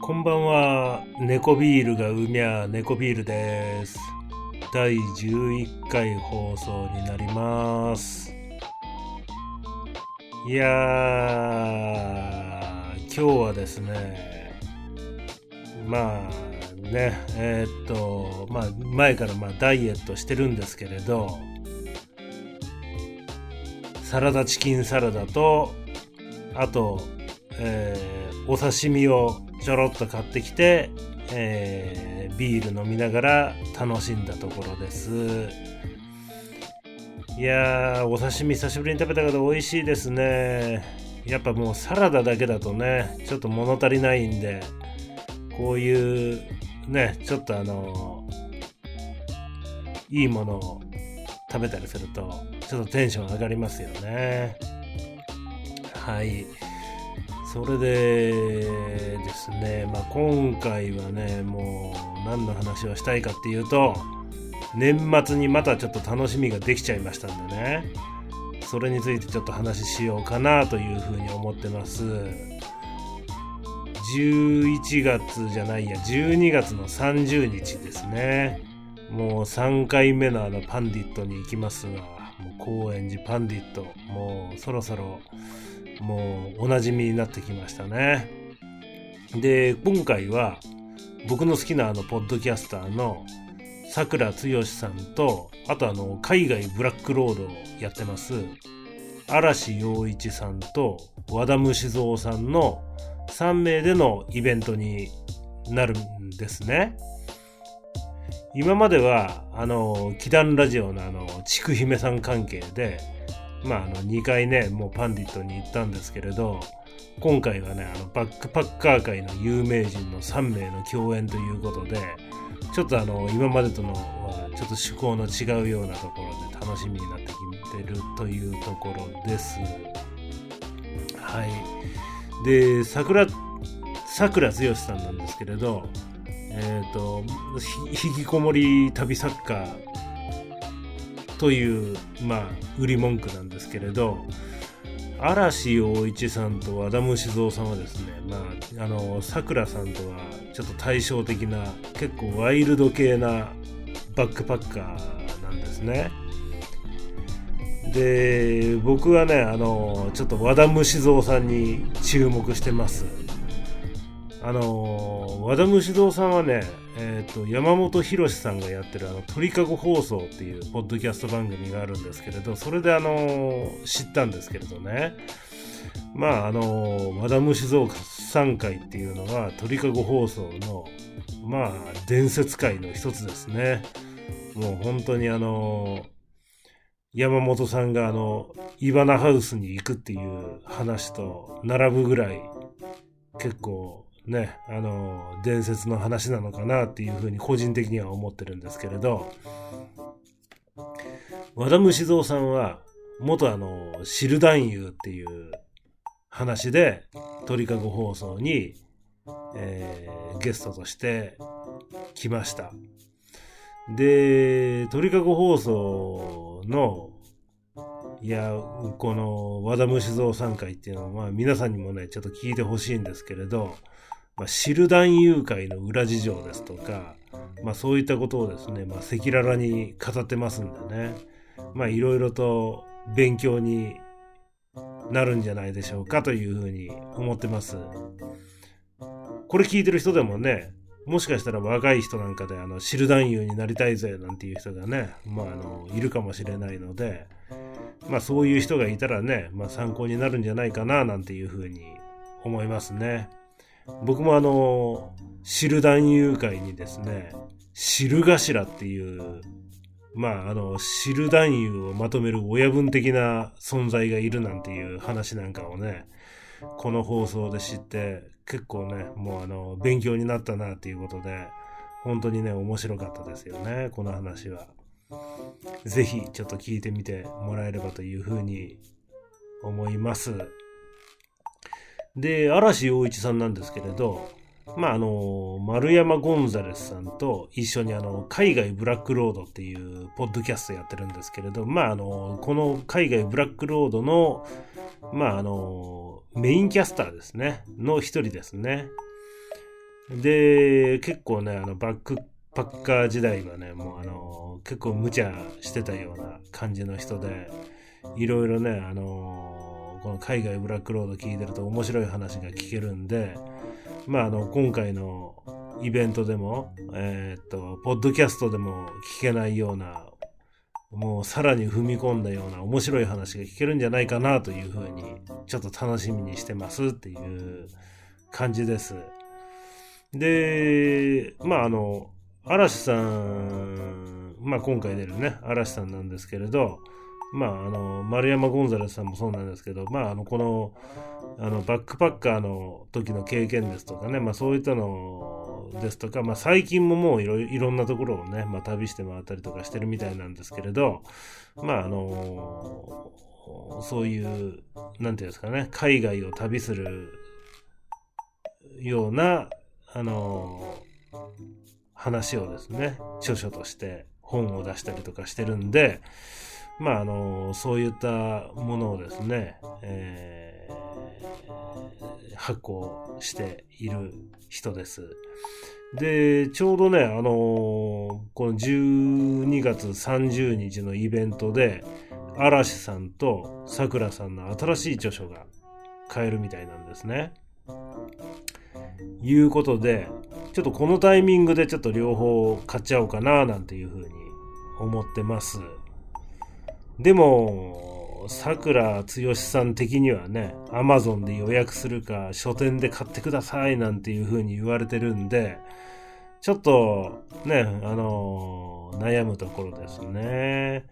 こんばんは。猫ビールがうみゃ猫ビールです。第11回放送になります。いやー、今日はですね、まあね、えーっと、まあ前からまあダイエットしてるんですけれど、サラダチキンサラダと、あと、えーお刺身をちょろっと買ってきて、えービール飲みながら楽しんだところです。いやー、お刺身久しぶりに食べたけど美味しいですね。やっぱもうサラダだけだとね、ちょっと物足りないんで、こういうね、ちょっとあのいいものを食べたりすると、ちょっとテンション上がりますよね。はい。それでですね、まあ、今回はね、もう何の話をしたいかっていうと、年末にまたちょっと楽しみができちゃいましたんでね、それについてちょっと話ししようかなというふうに思ってます。11月じゃないや、12月の30日ですね。もう3回目のあのパンディットに行きますわ。もう高円寺パンディット。もうそろそろもうおなじみになってきましたね。で、今回は僕の好きなあのポッドキャスターの桜つよしさんと、あとあの海外ブラックロードをやってます嵐陽一さんと和田虫蔵さんの3名でのイベントになるんですね。今までは、あの、祈願ラジオのあの、ちくひめさん関係で、まあ、あの、2回ね、もうパンディットに行ったんですけれど、今回はね、あの、バックパッカー界の有名人の3名の共演ということで、ちょっとあの、今までとの、ちょっと趣向の違うようなところで楽しみになってきてるというところです。はい。で、桜、桜剛さんなんですけれど、えっ、と、ひ引きこもり旅作家という、まあ、売り文句なんですけれど、嵐陽一さんと和田虫蔵さんはですね、まあ、あの、桜さんとはちょっと対照的な、結構ワイルド系なバックパッカーなんですね。で、僕はね、あの、ちょっと和田虫蔵さんに注目してます。あの、和田虫蔵さんはね、えっ、と、山本博さんがやってるあの、鳥かご放送っていうポッドキャスト番組があるんですけれど、それであの、知ったんですけれどね。まあ、あの、和田虫蔵さん会っていうのは、鳥かご放送の、まあ、伝説会の一つですね。もう本当にあの、山本さんがあの、イバナハウスに行くっていう話と並ぶぐらい、結構ね、あの、伝説の話なのかなっていうふうに個人的には思ってるんですけれど、和田虫蔵さんは、元あの、シルダンユっていう話で、鳥かご放送に、えーゲストとして来ました。で、鳥かご放送の、いや、この和田虫蔵さん会っていうのは、まあ皆さんにもね、ちょっと聞いてほしいんですけれど、まあ、シルダン誘拐の裏事情ですとか、まあそういったことをですね、ま赤裸々に語ってますんでね、まあいろいろと勉強になるんじゃないでしょうかというふうに思ってます。これ聞いてる人でもね、もしかしたら若い人なんかで、あの、シルダンユーになりたいぜなんていう人がね、まあ、あの、いるかもしれないので、まあ、そういう人がいたらね、まあ、参考になるんじゃないかな、なんていうふうに思いますね。僕もあの、シルダンユー会にですね、シル頭っていう、まあ、あの、シルダンユーをまとめる親分的な存在がいるなんていう話なんかをね、この放送で知って、結構ね、もうあの、勉強になったなっていうことで、本当にね、面白かったですよね、この話は。ぜひ、ちょっと聞いてみてもらえればというふうに思います。で、嵐陽一さんなんですけれど、まあ、あの、丸山ゴンザレスさんと一緒にあの、海外ブラックロードっていうポッドキャストやってるんですけれど、まあ、あの、この海外ブラックロードの、まあ、あの、メインキャスターですね、の一人ですね。で、結構ね、あの、バックパッカー時代はね、もうあの、結構無茶してたような感じの人で、いろいろね、あの、この海外ブラックロード聞いてると面白い話が聞けるんで、まあ、あの、今回のイベントでも、えー、っと、ポッドキャストでも聞けないような、もうさらに踏み込んだような面白い話が聞けるんじゃないかなというふうに、ちょっと楽しみにしてますっていう感じです。で、まあ、あの、嵐さん、まあ、今回出るね、嵐さんなんですけれど、まあ、あの、丸山ゴンザレスさんもそうなんですけど、まあ、あの、この、あの、バックパッカーの時の経験ですとかね、まあ、そういったのですとか、まあ、最近ももういろいろんなところをね、まあ、旅して回ったりとかしてるみたいなんですけれど、まあ、あの、そういう、なんていうんですかね、海外を旅するような、あの、話をですね、著書として本を出したりとかしてるんで、まあ、あの、そういったものをですね、えー、発行している人です。で、ちょうどね、あのこの12月30日のイベントで、嵐さんと桜さんの新しい著書が買えるみたいなんですね。いうことで、ちょっとこのタイミングでちょっと両方買っちゃおうかななんていうふうに思ってます。でも、桜つよしさん的にはね、アマゾンで予約するか、書店で買ってくださいなんていう風に言われてるんで、ちょっとね、あのー、悩むところですね。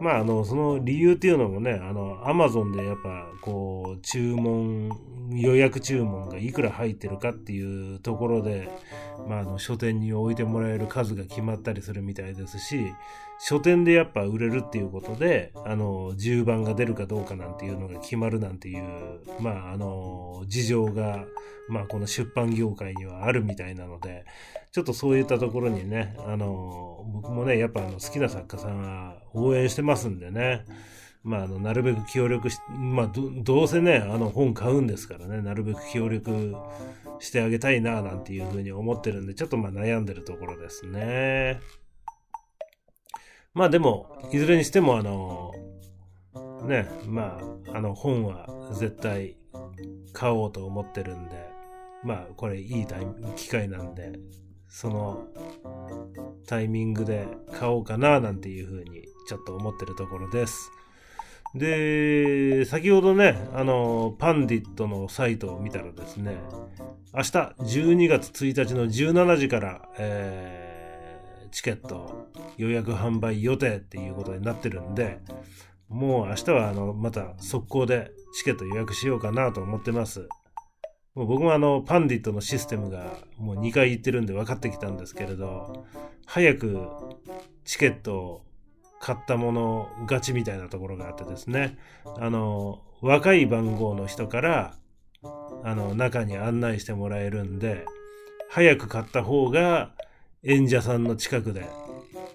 まあ、あの、その理由っていうのもね、あの、アマゾンでやっぱ、こう、注文、予約注文がいくら入ってるかっていうところで、まあ、あの、書店に置いてもらえる数が決まったりするみたいですし、書店でやっぱ売れるっていうことで、あの、10番が出るかどうかなんていうのが決まるなんていう、まあ、あの、事情が、まあ、この出版業界にはあるみたいなので、ちょっとそういったところにね、あの、僕もね、やっぱあの好きな作家さんは応援してますんでね、まあ、あの、なるべく協力し、まあど、どうせね、あの本買うんですからね、なるべく協力してあげたいな、なんていうふうに思ってるんで、ちょっとまあ悩んでるところですね。まあでも、いずれにしてもあの、ね、まあ、あの本は絶対買おうと思ってるんで、まあこれいいタイ機会なんで、そのタイミングで買おうかななんていうふうにちょっと思ってるところです。で、先ほどね、あの、パンディットのサイトを見たらですね、明日12月1日の17時から、えーチケット予約販売予定っていうことになってるんで、もう明日はあの、また速攻でチケット予約しようかなと思ってます。もう僕もあの、パンディットのシステムがもう2回言ってるんで分かってきたんですけれど、早くチケットを買ったもの勝ちみたいなところがあってですね、あの、若い番号の人から、あの、中に案内してもらえるんで、早く買った方が、演者さんの近くで、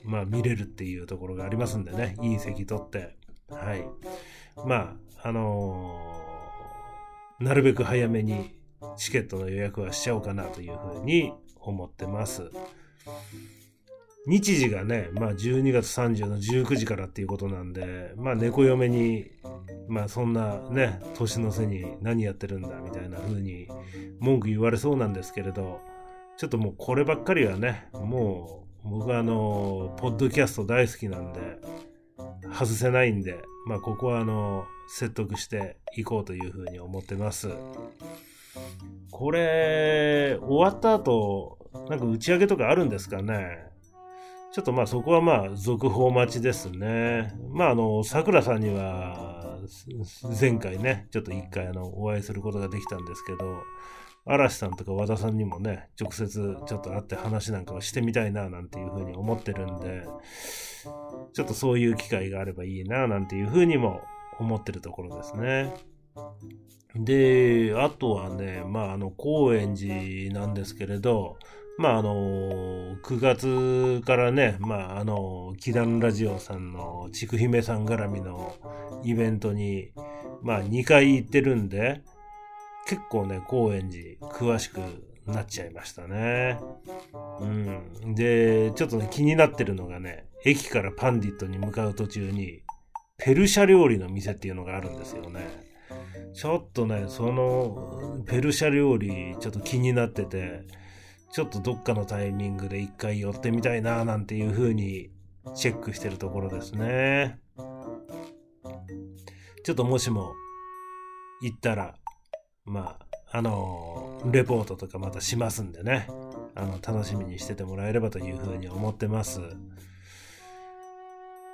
まあ見れるっていうところがありますんでね、いい席取って、はい。まあ、あのー、なるべく早めにチケットの予約はしちゃおうかなというふうに思ってます。日時がね、まあ12月30の19時からっていうことなんで、まあ猫嫁に、まあそんなね、年の瀬に何やってるんだみたいな風に文句言われそうなんですけれど、ちょっともうこればっかりはね、もう僕はあの、ポッドキャスト大好きなんで、外せないんで、まあここはあの、説得していこうというふうに思ってます。これ、終わった後、なんか打ち上げとかあるんですかね？ちょっとまあそこはまあ続報待ちですね。まああの、桜さんには前回ね、ちょっと一回あのお会いすることができたんですけど、嵐さんとか和田さんにもね、直接ちょっと会って話なんかをしてみたいななんていうふうに思ってるんで、ちょっとそういう機会があればいいななんていうふうにも思ってるところですね。で、あとはね、まあ、あの、高円寺なんですけれど、まあ、あの、9月からね、まあ、あの、祈願ラジオさんのちくひめさん絡みのイベントに、まあ、2回行ってるんで、結構ね、高円寺詳しくなっちゃいましたね。うん。で、ちょっとね、気になってるのがね、駅からパンディットに向かう途中に、ペルシャ料理の店っていうのがあるんですよね。ちょっとね、その、ペルシャ料理、ちょっと気になってて、ちょっとどっかのタイミングで一回寄ってみたいな、なんていう風にチェックしてるところですね。ちょっともしも行ったら、まあ、あのレポートとかまたしますんでね、あの、楽しみにしててもらえればという風に思ってます。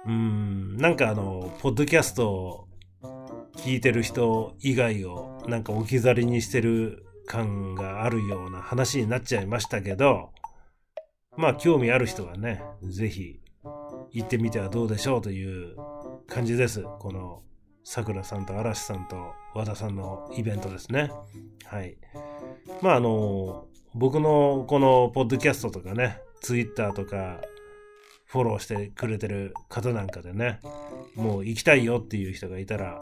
うん、なんかあの、ポッドキャストを聞いてる人以外をなんか置き去りにしてる感があるような話になっちゃいましたけど、まあ興味ある人はね、ぜひ行ってみてはどうでしょうという感じです。このさくらさんと嵐さんと和田さんのイベントですね。はい。まああの、僕のこのポッドキャストとかね、ツイッターとかフォローしてくれてる方なんかでね、もう行きたいよっていう人がいたら、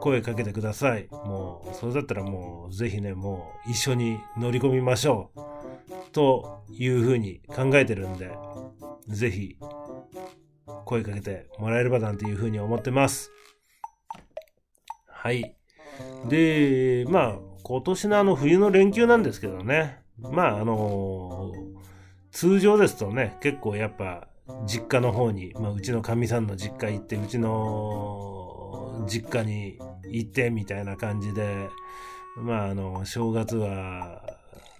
声かけてください。もう、それだったらもう、ぜひね、もう一緒に乗り込みましょう。というふうに考えてるんで、ぜひ、声かけてもらえればなんていうふうに思ってます。はい。で、まあ、今年のあの冬の連休なんですけどね。まあ、あのー、通常ですとね、結構やっぱ実家の方に、まあ、うちのかみさんの実家行って、うちの実家に行ってみたいな感じで、まあ、あの、正月は、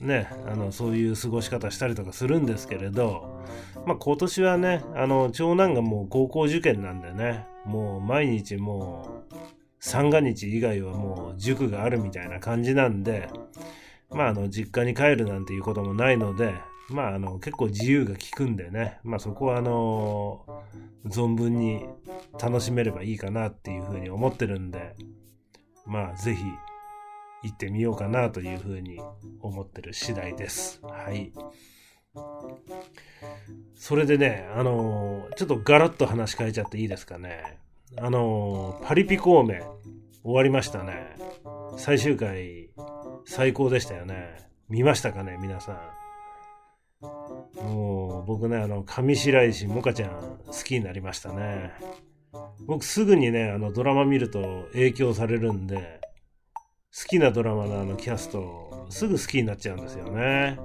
ね、あの、そういう過ごし方したりとかするんですけれど、まあ、今年はね、あの、長男がもう高校受験なんでね、もう毎日もう、三が日以外はもう塾があるみたいな感じなんで、まあ、あの、実家に帰るなんていうこともないので、まあ、あの、結構自由が利くんでね、まあそこはあの、存分に楽しめればいいかなっていうふうに思ってるんで、まあぜひ行ってみようかなというふうに思ってる次第です。はい。それでね、あのちょっとガラッと話変えちゃっていいですかね。あのパリピ孔明終わりましたね。最終回最高でしたよね。見ましたかね、皆さん。もう僕ね、あの、上白石萌歌ちゃん好きになりましたね。僕すぐにね、あのドラマ見ると影響されるんで、好きなドラマのあのキャスト、すぐ好きになっちゃうんですよね。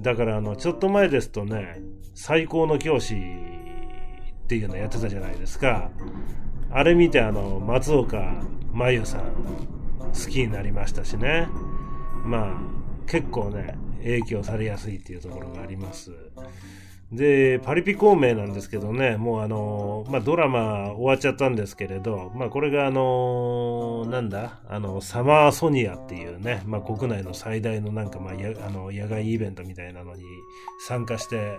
だからあの、ちょっと前ですとね、最高の教師っていうのやってたじゃないですか。あれ見てあの、松岡真優さん好きになりましたしね。まあ、結構ね、影響されやすいっていうところがあります。で、パリピ孔明なんですけどね、もうあの、まあ、ドラマ終わっちゃったんですけれど、まあ、これがあの、なんだ、あの、サマーソニアっていうね、まあ、国内の最大のなんか、まあ、や、あの、野外イベントみたいなのに参加して、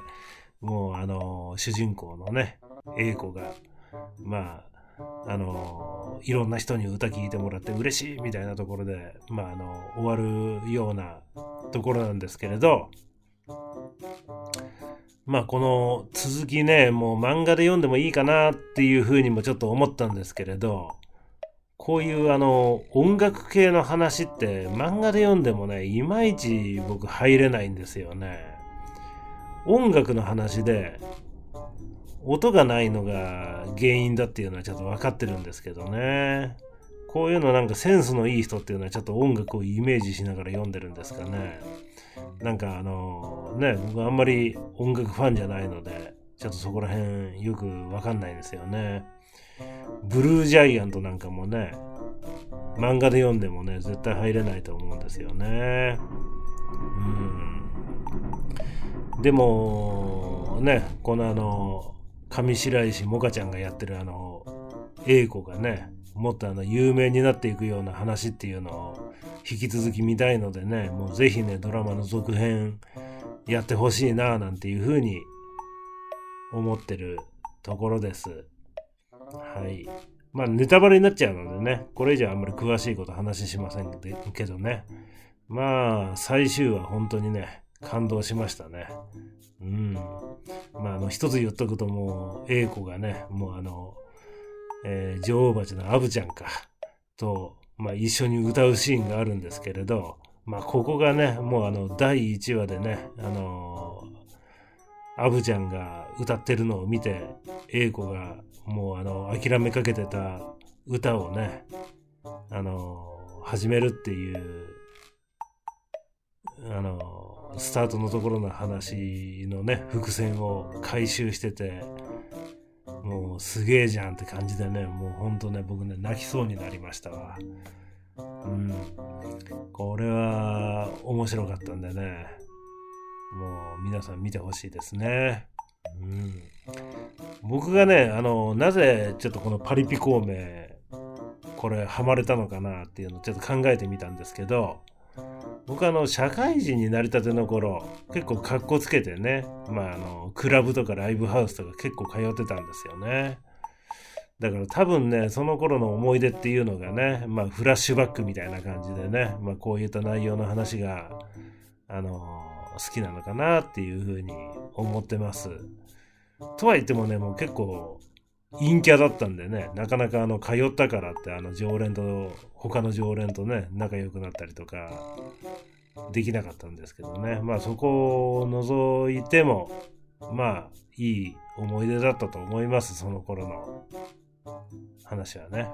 もうあの、主人公のね、英子が、まあ、あの、いろんな人に歌聴いてもらって嬉しいみたいなところで、まあ、あの、終わるようなところなんですけれど、まあこの続きね、もう漫画で読んでもいいかなっていうふうにもちょっと思ったんですけれど、こういうあの音楽系の話って漫画で読んでもね、いまいち僕入れないんですよね。音楽の話で音がないのが原因だっていうのはちょっと分かってるんですけどね。こういうのなんかセンスのいい人っていうのはちょっと音楽をイメージしながら読んでるんですかね。なんかあのね、僕あんまり音楽ファンじゃないので、ちょっとそこら辺よくわかんないんですよね。ブルージャイアントなんかもね、漫画で読んでもね、絶対入れないと思うんですよね。うん。でも、ね、このあの、上白石萌歌ちゃんがやってるあの、英子がね、もっとあの有名になっていくような話っていうのを引き続き見たいのでね、もうぜひね、ドラマの続編やってほしいななんていうふうに思ってるところです。はい。まあ、ネタバレになっちゃうのでね、これ以上あんまり詳しいこと話しませんけどね。まあ、最終話本当にね、感動しましたね。うん。まあ、あの、一つ言っとくともう、英子がね、もうあの、えー、女王蜂のアブちゃんか、と、まあ、一緒に歌うシーンがあるんですけれど、まあ、ここがね、もうあの、第1話でね、あのー、アブちゃんが歌ってるのを見て、英子がもうあの、諦めかけてた歌をね、あの、始めるっていう、あの、スタートのところの話のね、伏線を回収してて、もうすげえじゃんって感じでね、もうほんとね、僕ね、泣きそうになりましたわ。うん。これは面白かったんでね、もう皆さん見てほしいですね。うん。僕がね、あの、なぜちょっとこのパリピ孔明、これハマれたのかなっていうのをちょっと考えてみたんですけど、僕あの、社会人になりたての頃、結構格好つけてね、まああの、クラブとかライブハウスとか結構通ってたんですよね。だから多分ね、その頃の思い出っていうのがね、まあフラッシュバックみたいな感じでね、まあこういった内容の話が、あの、好きなのかなっていうふうに思ってます。とは言ってもね、もう結構陰キャだったんでね、なかなかあの、通ったからって、あの、常連と、他の常連とね、仲良くなったりとか、できなかったんですけどね。まあそこを除いても、まあ、いい思い出だったと思います、その頃の話はね。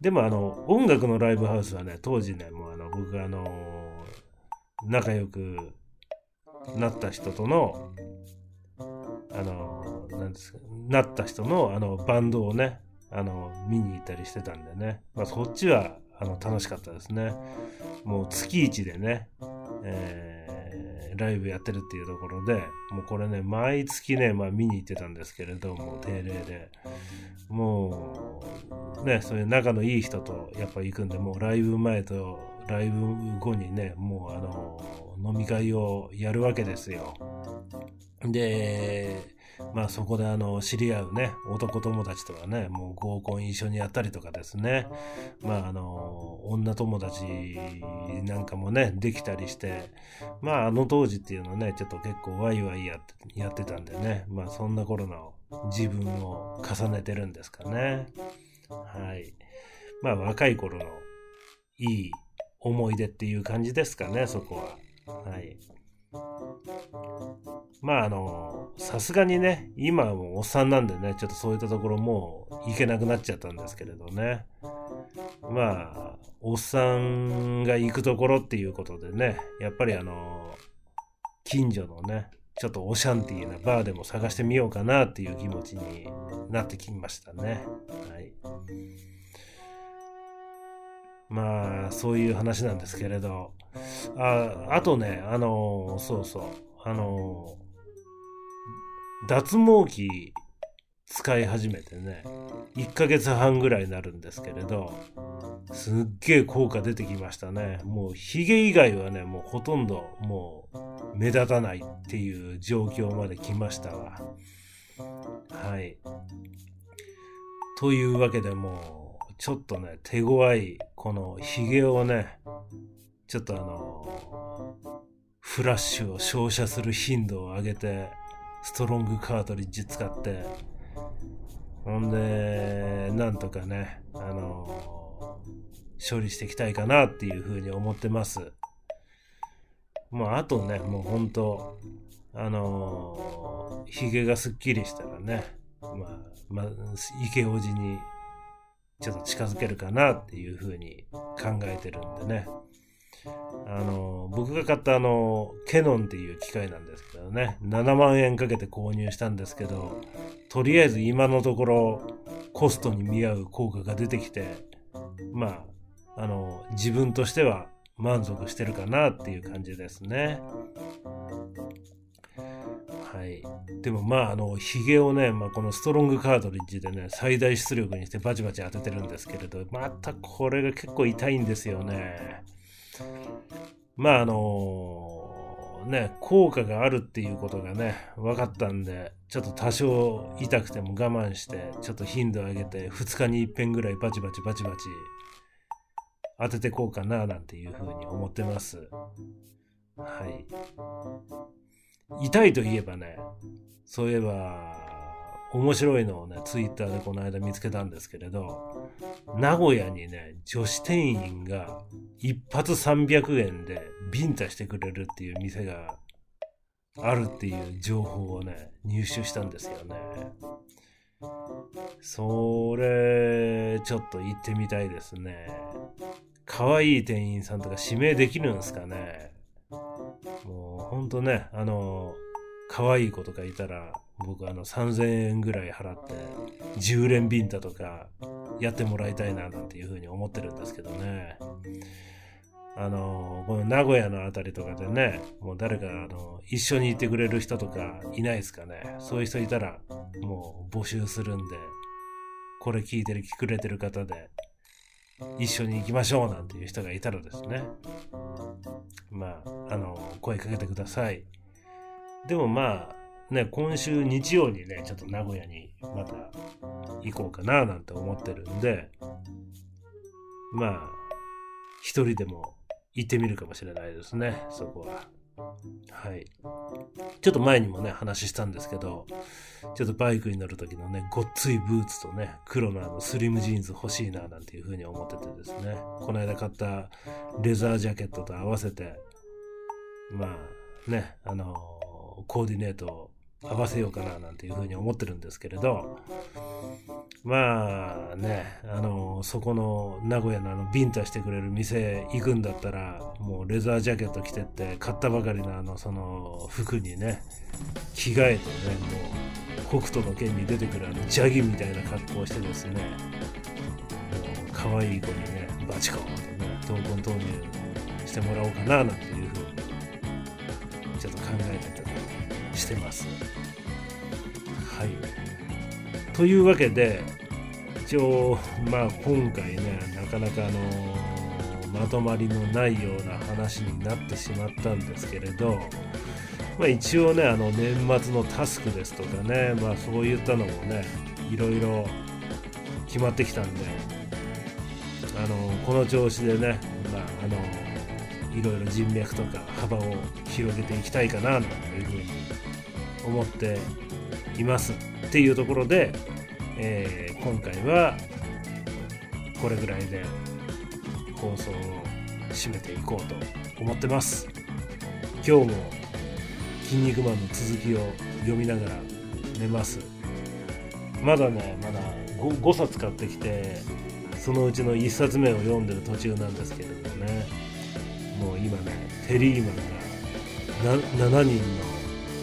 でもあの、音楽のライブハウスはね、当時ね、もうあの、僕があの、仲良くなった人との、あの、です、なった人の、あの、バンドをね、あの、見に行ったりしてたんでね。まあ、そっちは、あの、楽しかったですね。もう月一でね、えー、ライブやってるっていうところで、もうこれね、毎月ね、まあ見に行ってたんですけれども、定例で。もう、ね、そういう仲のいい人とやっぱ行くんで、もうライブ前とライブ後にね、もうあの、飲み会をやるわけですよ。で、まあそこであの、知り合うね、男友達とはね、もう合コン一緒にやったりとかですね、まああの、女友達なんかもね、できたりして、まああの当時っていうのはね、ちょっと結構ワイワイやってやってたんでね、まあそんな頃の自分を重ねてるんですかね。はい。まあ若い頃のいい思い出っていう感じですかね、そこは。はい。まああの、さすがにね、今はもうおっさんなんでね、ちょっとそういったところもう行けなくなっちゃったんですけれどね。まあ、おっさんが行くところっていうことでね、やっぱりあの、近所のね、ちょっとオシャンティーなバーでも探してみようかなっていう気持ちになってきましたね。はい。まあ、そういう話なんですけれど。あ、あとね、あの、そうそう、あの、脱毛器使い始めてね、1ヶ月半ぐらいになるんですけれど、すっげえ効果出てきましたね。もうヒゲ以外はね、もうほとんどもう目立たないっていう状況まで来ましたわ。はい。というわけでもう、ちょっとね、手強い、このヒゲをね、ちょっとあの、フラッシュを照射する頻度を上げて、ストロングカートリッジ使って、ほんで、なんとかね、あの、処理していきたいかなっていうふうに思ってます。もうあとね、もうほんと、あの、ヒゲがすっきりしたらね、まあ、まあ、池王子にちょっと近づけるかなっていうふうに考えてるんでね。あの、僕が買ったあの、ケノンっていう機械なんですけどね、7万円かけて購入したんですけど、とりあえず今のところコストに見合う効果が出てきて、まあ、あの、自分としては満足してるかなっていう感じですね。はい。でもまあ、あの、ヒゲをね、まあ、このストロングカートリッジでね、最大出力にしてバチバチ当ててるんですけれど、またこれが結構痛いんですよね。まあ、あのね、効果があるっていうことがね、分かったんで、ちょっと多少痛くても我慢して、ちょっと頻度上げて、2日に一遍ぐらいバチバチバチバチ当ててこうかな、なんていうふうに思ってます。はい。痛いといえばね、そういえば、面白いのをね、ツイッターでこの間見つけたんですけれど、名古屋にね、女子店員が一発300円でビンタしてくれるっていう店があるっていう情報をね、入手したんですよね。それ、ちょっと行ってみたいですね。可愛い店員さんとか指名できるんですかね。ほんとね、あの、可愛い子とかいたら、僕あの3000円ぐらい払って10連ビンタとかやってもらいたいななんていうふうに思ってるんですけどね。あの、この名古屋のあたりとかでね、もう誰かあの一緒にいてくれる人とかいないですかね。そういう人いたらもう募集するんで、これ聞いてる、聞くれてる方で一緒に行きましょうなんていう人がいたらですね。まあ、あの、声かけてください。でもまあ、ね、今週日曜にね、ちょっと名古屋にまた行こうかななんて思ってるんで、まあ、一人でも行ってみるかもしれないですね、そこは。はい。ちょっと前にもね、話したんですけど、ちょっとバイクに乗る時のね、ごっついブーツとね、黒のあのスリムジーンズ欲しいななんていう風に思っててですね、この間買ったレザージャケットと合わせて、まあね、あの、コーディネートを合わせようかななんていうふうに思ってるんですけれど、まあね、あの、そこの名古屋のあの、ビンタしてくれる店行くんだったら、もうレザージャケット着てって、買ったばかりのあの、その服にね、着替えてね、もう、北斗の剣に出てくるあの、ジャギみたいな格好をしてですね、可愛い子にね、バチコーンとね、闘魂投入してもらおうかななんていうふうに、ちょっと考えてたりしてます。はいというわけで一応まあ今回ねなかなかあのまとまりのないような話になってしまったんですけれど、まあ、一応ねあの年末のタスクですとかねまあそういったのもねいろいろ決まってきたんであのこの調子でねまああのいろいろ人脈とか幅を広げていきたいかなというふうに思っていますっていうところで、えー、今回はこれぐらいで放送を締めていこうと思ってます。今日も「筋肉マン」の続きを読みながら寝ます。まだねまだ 5, 5冊買ってきてそのうちの1冊目を読んでる途中なんですけれどもね。もう今ねテリーマンが7人の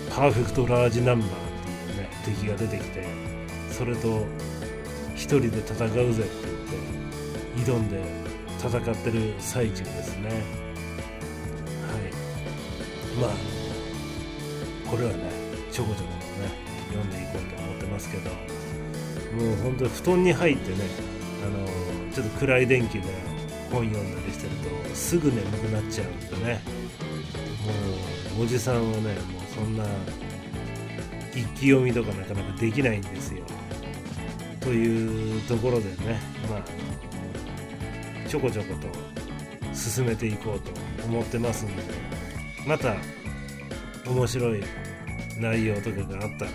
パーフェクトラージナンバーっていうね敵が出てきてそれと一人で戦うぜって言って挑んで戦ってる最中ですね。はい。まあこれはねちょこちょことね読んでいこうと思ってますけどもう本当に布団に入ってねあのちょっと暗い電気で本読んだりしてるとすぐ眠くなっちゃうんでねもうおじさんはねもうそんな一気読みとかなかなかできないんですよ。というところでね、まあ、ちょこちょこと進めていこうと思ってますんで、また面白い内容とかがあったら、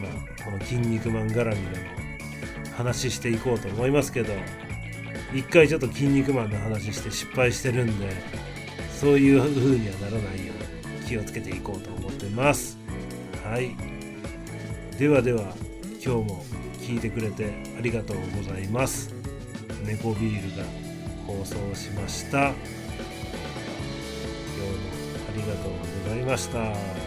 まあ、この「筋肉マン」絡みでも話していこうと思いますけど、一回ちょっと「筋肉マン」の話して失敗してるんで、そういう風にはならないように気をつけていこうと思ってます。はい。ではでは今日も聞いてくれてありがとうございます。猫ビールが放送しました。今日もありがとうございました。